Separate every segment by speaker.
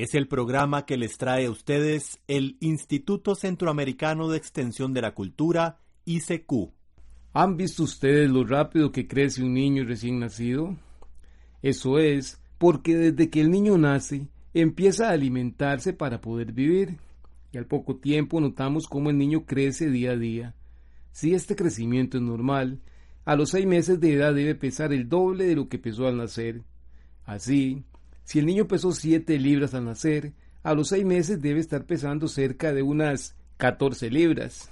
Speaker 1: Es el programa que les trae a ustedes el Instituto Centroamericano de Extensión de la Cultura, ICQ.
Speaker 2: ¿Han visto ustedes lo rápido que crece un niño recién nacido? Eso es porque desde que el niño nace empieza a alimentarse para poder vivir y al poco tiempo notamos cómo el niño crece día a día. Si este crecimiento es normal, a los seis meses de edad debe pesar el doble de lo que pesó al nacer. Así, si el niño pesó 7 libras al nacer, a los 6 meses debe estar pesando cerca de unas 14 libras.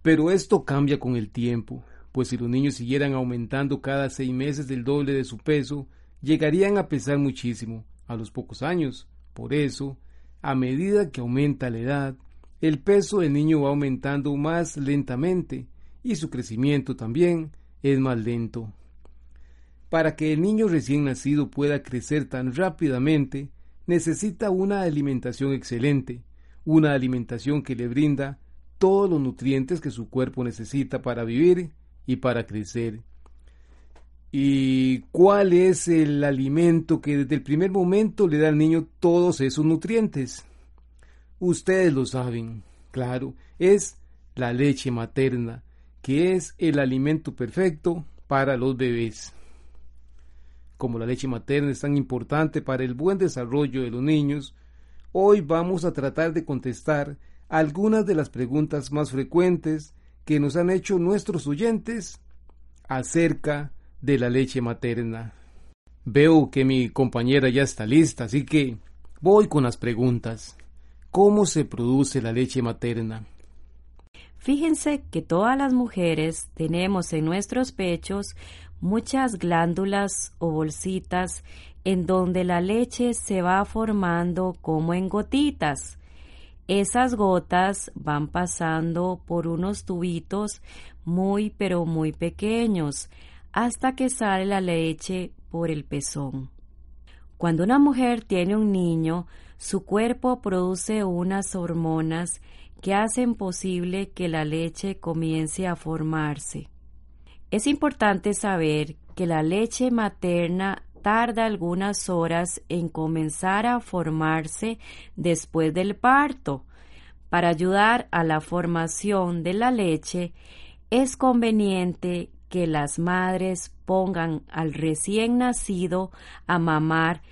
Speaker 2: Pero esto cambia con el tiempo, pues si los niños siguieran aumentando cada 6 meses del doble de su peso, llegarían a pesar muchísimo a los pocos años. Por eso, a medida que aumenta la edad, el peso del niño va aumentando más lentamente y su crecimiento también es más lento. Para que el niño recién nacido pueda crecer tan rápidamente, necesita una alimentación excelente, una alimentación que le brinda todos los nutrientes que su cuerpo necesita para vivir y para crecer. ¿Y cuál es el alimento que desde el primer momento le da al niño todos esos nutrientes? Ustedes lo saben, claro, es la leche materna, que es el alimento perfecto para los bebés como la leche materna es tan importante para el buen desarrollo de los niños, hoy vamos a tratar de contestar algunas de las preguntas más frecuentes que nos han hecho nuestros oyentes acerca de la leche materna. Veo que mi compañera ya está lista, así que voy con las preguntas. ¿Cómo se produce la leche materna?
Speaker 3: Fíjense que todas las mujeres tenemos en nuestros pechos muchas glándulas o bolsitas en donde la leche se va formando como en gotitas. Esas gotas van pasando por unos tubitos muy pero muy pequeños hasta que sale la leche por el pezón. Cuando una mujer tiene un niño, su cuerpo produce unas hormonas que hacen posible que la leche comience a formarse. Es importante saber que la leche materna tarda algunas horas en comenzar a formarse después del parto. Para ayudar a la formación de la leche, es conveniente que las madres pongan al recién nacido a mamar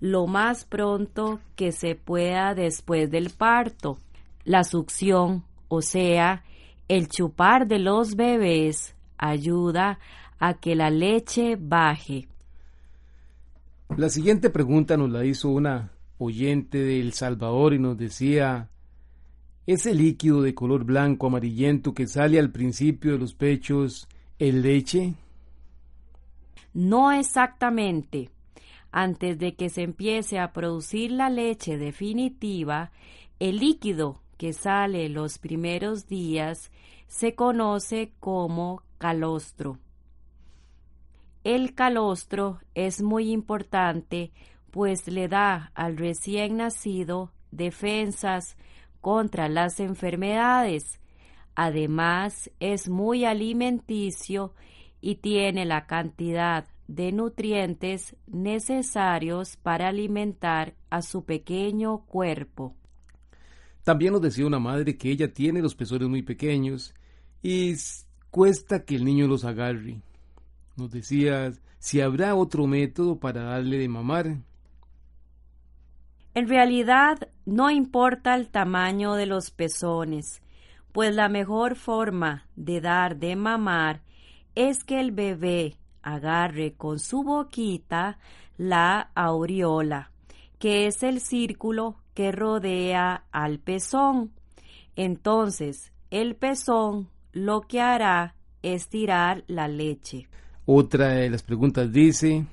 Speaker 3: lo más pronto que se pueda después del parto. La succión, o sea, el chupar de los bebés, ayuda a que la leche baje.
Speaker 2: La siguiente pregunta nos la hizo una oyente de El Salvador y nos decía, ¿ese líquido de color blanco amarillento que sale al principio de los pechos es leche?
Speaker 3: No exactamente. Antes de que se empiece a producir la leche definitiva, el líquido que sale los primeros días se conoce como calostro. El calostro es muy importante pues le da al recién nacido defensas contra las enfermedades. Además es muy alimenticio y tiene la cantidad de nutrientes necesarios para alimentar a su pequeño cuerpo.
Speaker 2: También nos decía una madre que ella tiene los pezones muy pequeños y cuesta que el niño los agarre. Nos decía si habrá otro método para darle de mamar.
Speaker 3: En realidad no importa el tamaño de los pezones, pues la mejor forma de dar de mamar es que el bebé agarre con su boquita la aureola, que es el círculo que rodea al pezón. Entonces, el pezón lo que hará es tirar la leche.
Speaker 2: Otra de las preguntas dice,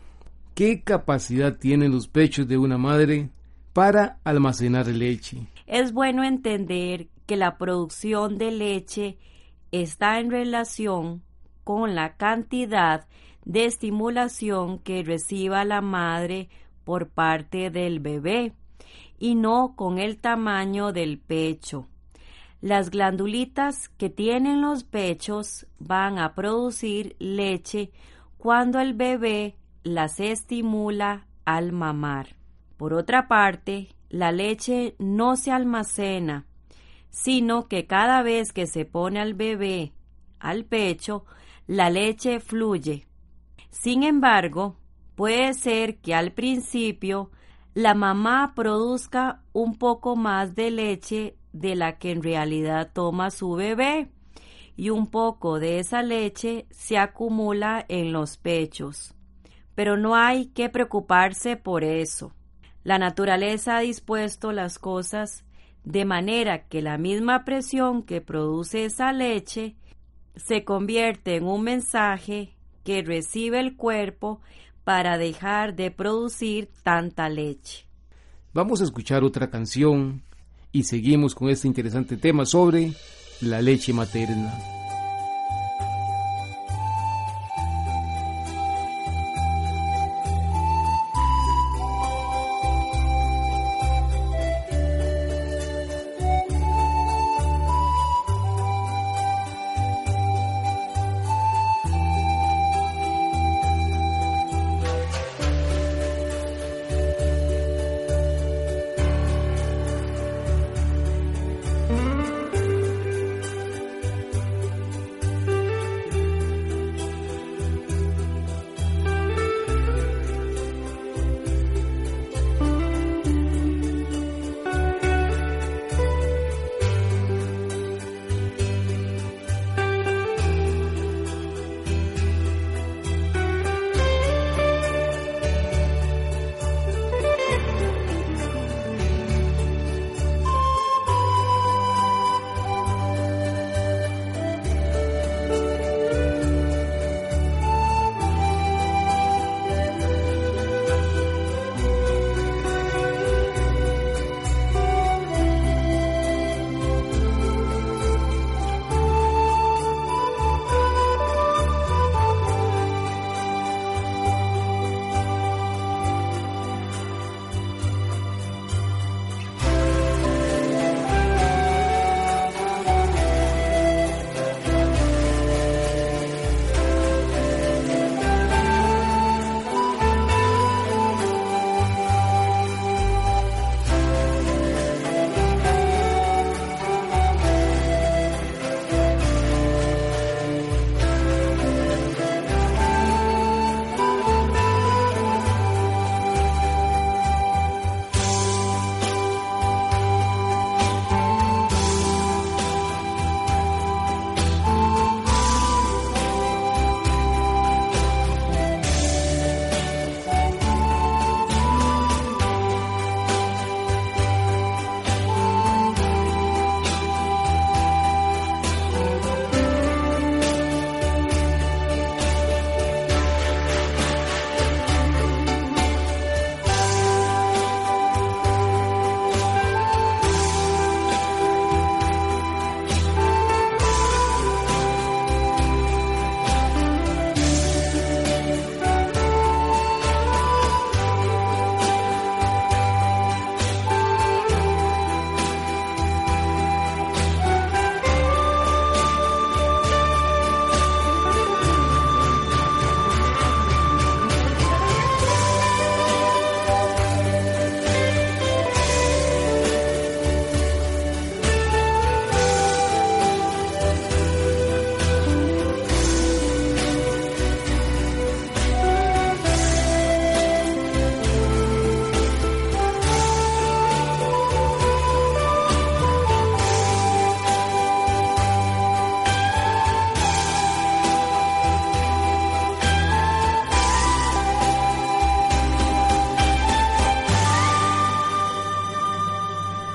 Speaker 2: ¿qué capacidad tienen los pechos de una madre para almacenar leche?
Speaker 3: Es bueno entender que la producción de leche está en relación con la cantidad de estimulación que reciba la madre por parte del bebé y no con el tamaño del pecho. Las glandulitas que tienen los pechos van a producir leche cuando el bebé las estimula al mamar. Por otra parte, la leche no se almacena, sino que cada vez que se pone al bebé al pecho, la leche fluye. Sin embargo, puede ser que al principio la mamá produzca un poco más de leche de la que en realidad toma su bebé y un poco de esa leche se acumula en los pechos. Pero no hay que preocuparse por eso. La naturaleza ha dispuesto las cosas de manera que la misma presión que produce esa leche se convierte en un mensaje que recibe el cuerpo para dejar de producir tanta leche.
Speaker 2: Vamos a escuchar otra canción y seguimos con este interesante tema sobre la leche materna.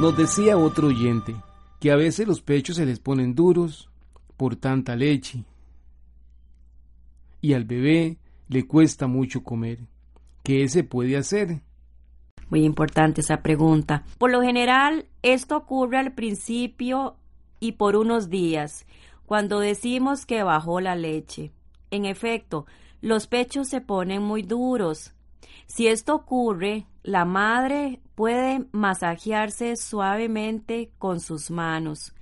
Speaker 2: Nos decía otro oyente que a veces los pechos se les ponen duros por tanta leche y al bebé le cuesta mucho comer. ¿Qué se puede hacer?
Speaker 3: Muy importante esa pregunta. Por lo general, esto ocurre al principio y por unos días, cuando decimos que bajó la leche. En efecto, los pechos se ponen muy duros. Si esto ocurre, la madre puede masajearse suavemente con sus manos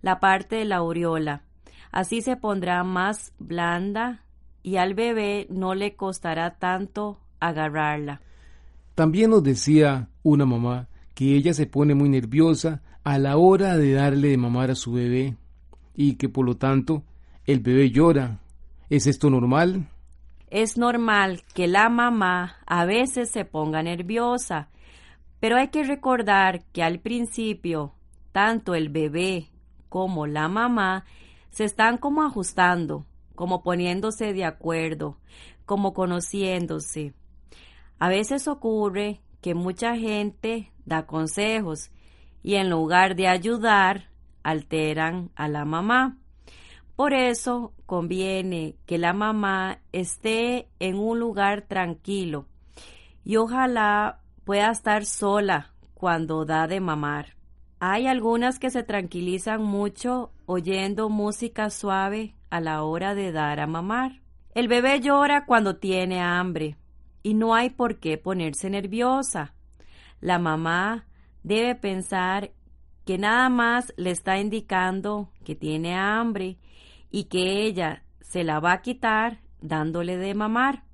Speaker 3: la parte de la aureola. Así se pondrá más blanda y al bebé no le costará tanto agarrarla.
Speaker 2: También nos decía una mamá que ella se pone muy nerviosa a la hora de darle de mamar a su bebé y que por lo tanto el bebé llora. ¿Es esto normal?
Speaker 3: Es normal que la mamá a veces se ponga nerviosa, pero hay que recordar que al principio tanto el bebé como la mamá se están como ajustando, como poniéndose de acuerdo, como conociéndose. A veces ocurre que mucha gente da consejos y en lugar de ayudar, alteran a la mamá. Por eso conviene que la mamá esté en un lugar tranquilo y ojalá pueda estar sola cuando da de mamar. Hay algunas que se tranquilizan mucho oyendo música suave a la hora de dar a mamar. El bebé llora cuando tiene hambre y no hay por qué ponerse nerviosa. La mamá debe pensar que nada más le está indicando que tiene hambre y que ella se la va a quitar dándole de mamar.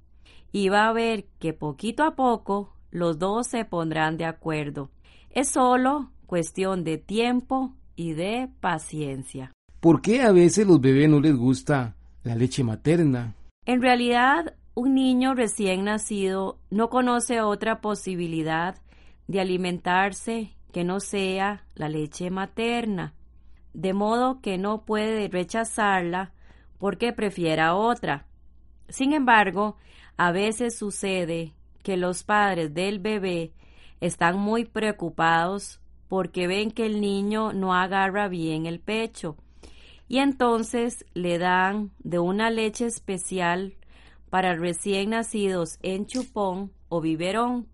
Speaker 3: Y va a ver que poquito a poco los dos se pondrán de acuerdo. Es solo cuestión de tiempo y de paciencia.
Speaker 2: ¿Por qué a veces los bebés no les gusta la leche materna?
Speaker 3: En realidad, un niño recién nacido no conoce otra posibilidad de alimentarse que no sea la leche materna, de modo que no puede rechazarla porque prefiera otra. Sin embargo, a veces sucede que los padres del bebé están muy preocupados porque ven que el niño no agarra bien el pecho y entonces le dan de una leche especial para recién nacidos en chupón o biberón.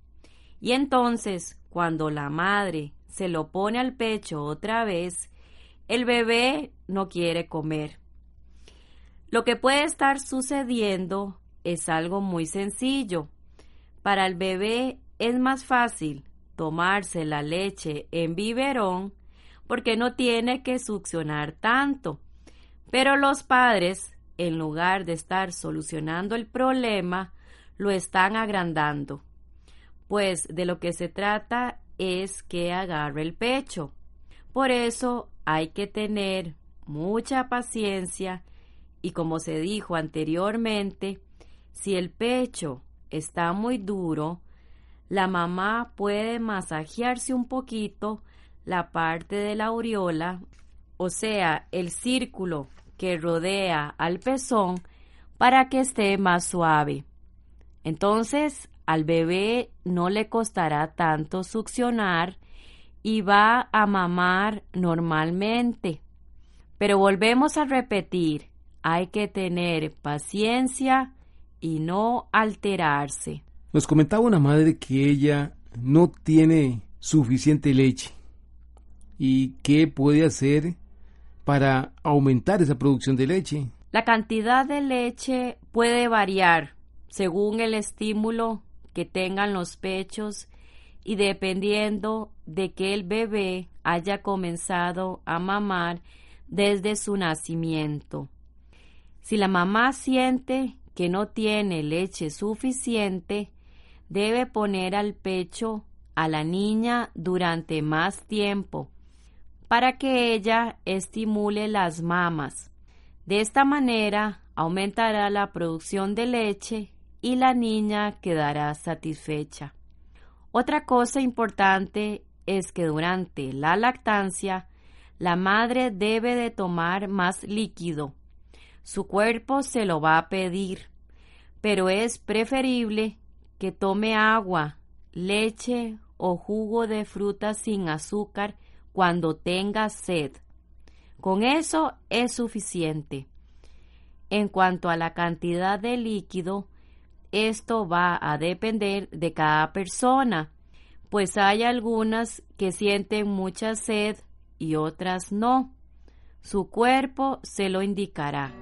Speaker 3: Y entonces, cuando la madre se lo pone al pecho otra vez, el bebé no quiere comer. Lo que puede estar sucediendo es algo muy sencillo. Para el bebé es más fácil tomarse la leche en biberón porque no tiene que succionar tanto. Pero los padres, en lugar de estar solucionando el problema, lo están agrandando. Pues de lo que se trata es que agarre el pecho. Por eso hay que tener mucha paciencia y como se dijo anteriormente, si el pecho está muy duro, la mamá puede masajearse un poquito la parte de la aureola, o sea, el círculo que rodea al pezón, para que esté más suave. Entonces, al bebé no le costará tanto succionar y va a mamar normalmente. Pero volvemos a repetir, hay que tener paciencia y no alterarse.
Speaker 2: Nos comentaba una madre que ella no tiene suficiente leche y qué puede hacer para aumentar esa producción de leche.
Speaker 3: La cantidad de leche puede variar según el estímulo que tengan los pechos y dependiendo de que el bebé haya comenzado a mamar desde su nacimiento. Si la mamá siente que no tiene leche suficiente, debe poner al pecho a la niña durante más tiempo para que ella estimule las mamas. De esta manera aumentará la producción de leche y la niña quedará satisfecha. Otra cosa importante es que durante la lactancia la madre debe de tomar más líquido. Su cuerpo se lo va a pedir, pero es preferible que tome agua, leche o jugo de fruta sin azúcar cuando tenga sed. Con eso es suficiente. En cuanto a la cantidad de líquido, esto va a depender de cada persona, pues hay algunas que sienten mucha sed y otras no. Su cuerpo se lo indicará.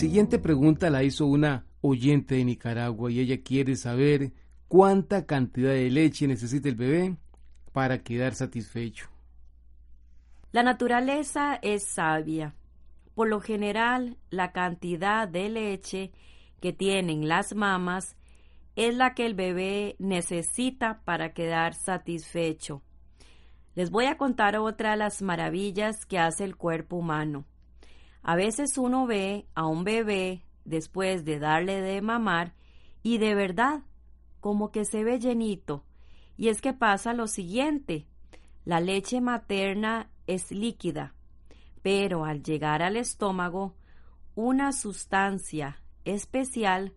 Speaker 2: Siguiente pregunta la hizo una oyente de Nicaragua y ella quiere saber cuánta cantidad de leche necesita el bebé para quedar satisfecho.
Speaker 3: La naturaleza es sabia. Por lo general, la cantidad de leche que tienen las mamas es la que el bebé necesita para quedar satisfecho. Les voy a contar otra de las maravillas que hace el cuerpo humano. A veces uno ve a un bebé después de darle de mamar y de verdad como que se ve llenito. Y es que pasa lo siguiente, la leche materna es líquida, pero al llegar al estómago, una sustancia especial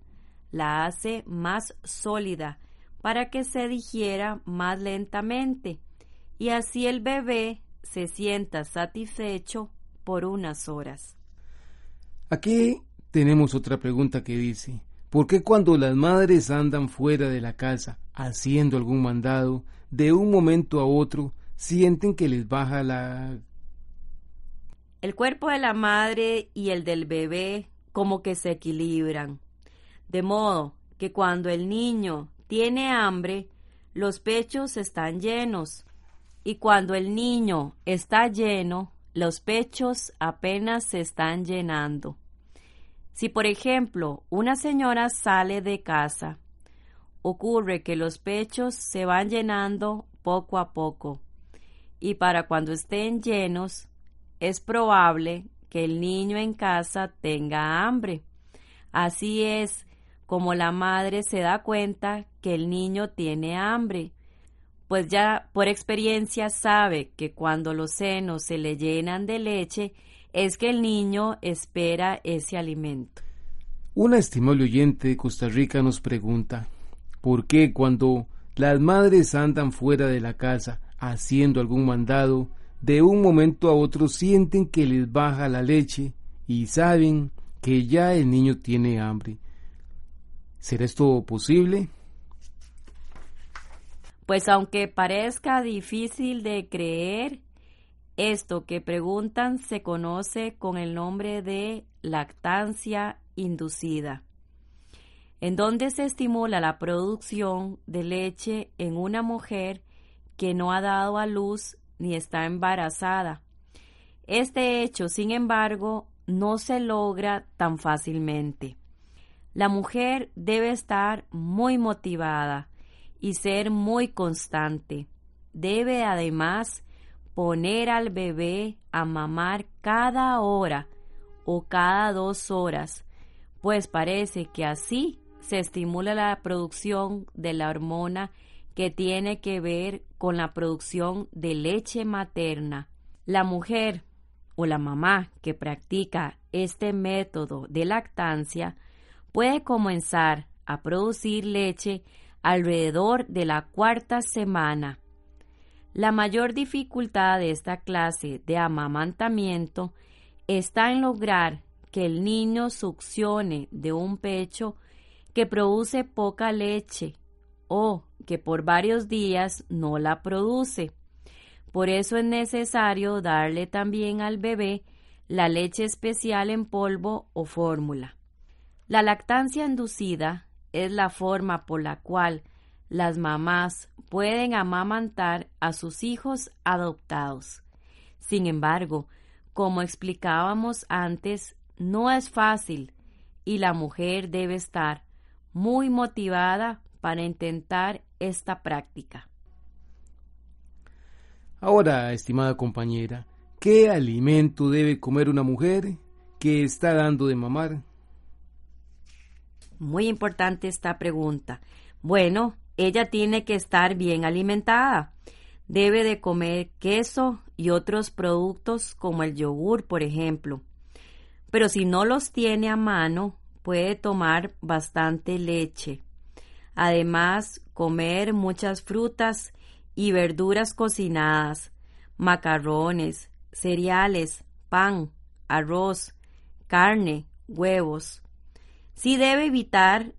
Speaker 3: la hace más sólida para que se digiera más lentamente y así el bebé se sienta satisfecho por unas horas.
Speaker 2: Aquí tenemos otra pregunta que dice, ¿por qué cuando las madres andan fuera de la casa haciendo algún mandado, de un momento a otro sienten que les baja la...
Speaker 3: El cuerpo de la madre y el del bebé como que se equilibran, de modo que cuando el niño tiene hambre, los pechos están llenos, y cuando el niño está lleno, los pechos apenas se están llenando. Si, por ejemplo, una señora sale de casa, ocurre que los pechos se van llenando poco a poco y para cuando estén llenos es probable que el niño en casa tenga hambre. Así es como la madre se da cuenta que el niño tiene hambre, pues ya por experiencia sabe que cuando los senos se le llenan de leche es que el niño espera ese alimento.
Speaker 2: Una estimable oyente de Costa Rica nos pregunta, ¿por qué cuando las madres andan fuera de la casa haciendo algún mandado, de un momento a otro sienten que les baja la leche y saben que ya el niño tiene hambre? ¿Será esto posible?
Speaker 3: Pues aunque parezca difícil de creer, esto que preguntan se conoce con el nombre de lactancia inducida, en donde se estimula la producción de leche en una mujer que no ha dado a luz ni está embarazada. Este hecho, sin embargo, no se logra tan fácilmente. La mujer debe estar muy motivada y ser muy constante. Debe además poner al bebé a mamar cada hora o cada dos horas, pues parece que así se estimula la producción de la hormona que tiene que ver con la producción de leche materna. La mujer o la mamá que practica este método de lactancia puede comenzar a producir leche alrededor de la cuarta semana. La mayor dificultad de esta clase de amamantamiento está en lograr que el niño succione de un pecho que produce poca leche o que por varios días no la produce. Por eso es necesario darle también al bebé la leche especial en polvo o fórmula. La lactancia inducida es la forma por la cual las mamás pueden amamantar a sus hijos adoptados. Sin embargo, como explicábamos antes, no es fácil y la mujer debe estar muy motivada para intentar esta práctica.
Speaker 2: Ahora, estimada compañera, ¿qué alimento debe comer una mujer que está dando de mamar?
Speaker 3: Muy importante esta pregunta. Bueno, ella tiene que estar bien alimentada. Debe de comer queso y otros productos como el yogur, por ejemplo. Pero si no los tiene a mano, puede tomar bastante leche. Además, comer muchas frutas y verduras cocinadas, macarrones, cereales, pan, arroz, carne, huevos. Sí debe evitar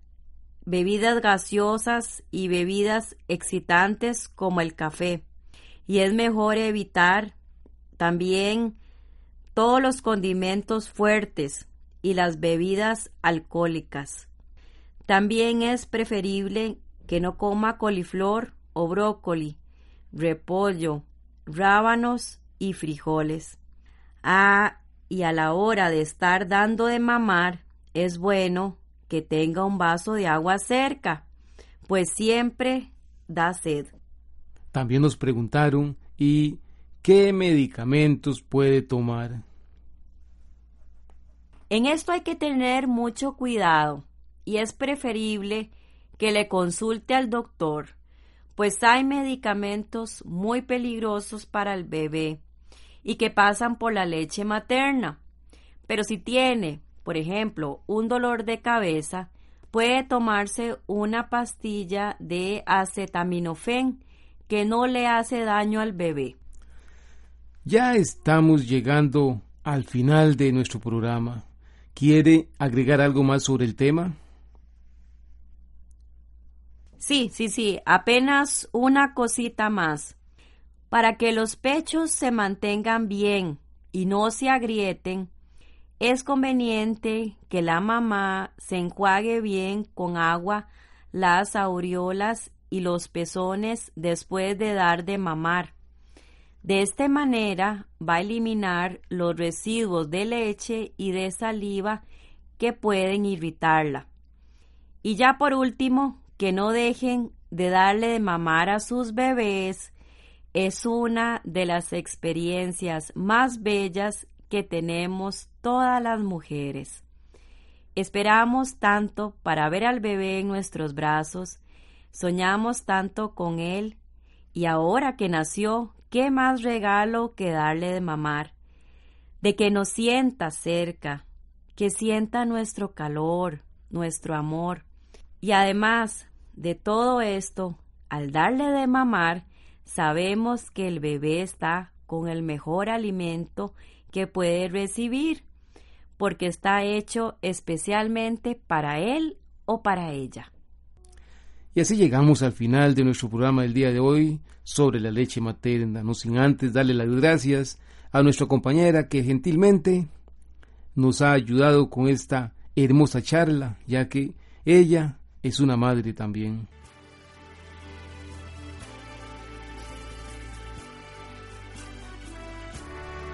Speaker 3: bebidas gaseosas y bebidas excitantes como el café. Y es mejor evitar también todos los condimentos fuertes y las bebidas alcohólicas. También es preferible que no coma coliflor o brócoli, repollo, rábanos y frijoles. Ah, y a la hora de estar dando de mamar, es bueno que tenga un vaso de agua cerca, pues siempre da sed.
Speaker 2: También nos preguntaron, ¿y qué medicamentos puede tomar?
Speaker 3: En esto hay que tener mucho cuidado y es preferible que le consulte al doctor, pues hay medicamentos muy peligrosos para el bebé y que pasan por la leche materna. Pero si tiene, por ejemplo, un dolor de cabeza, puede tomarse una pastilla de acetaminofén que no le hace daño al bebé.
Speaker 2: Ya estamos llegando al final de nuestro programa. ¿Quiere agregar algo más sobre el tema?
Speaker 3: Sí, sí, sí, apenas una cosita más. Para que los pechos se mantengan bien y no se agrieten, es conveniente que la mamá se enjuague bien con agua las aureolas y los pezones después de dar de mamar. De esta manera va a eliminar los residuos de leche y de saliva que pueden irritarla. Y ya por último, que no dejen de darle de mamar a sus bebés es una de las experiencias más bellas que tenemos todas las mujeres. Esperamos tanto para ver al bebé en nuestros brazos, soñamos tanto con él, y ahora que nació, qué más regalo que darle de mamar, de que nos sienta cerca, que sienta nuestro calor, nuestro amor. Y además de todo esto, al darle de mamar, sabemos que el bebé está con el mejor alimento que puede recibir, porque está hecho especialmente para él o para ella.
Speaker 2: Y así llegamos al final de nuestro programa del día de hoy sobre la leche materna, no sin antes darle las gracias a nuestra compañera que gentilmente nos ha ayudado con esta hermosa charla, ya que ella es una madre también.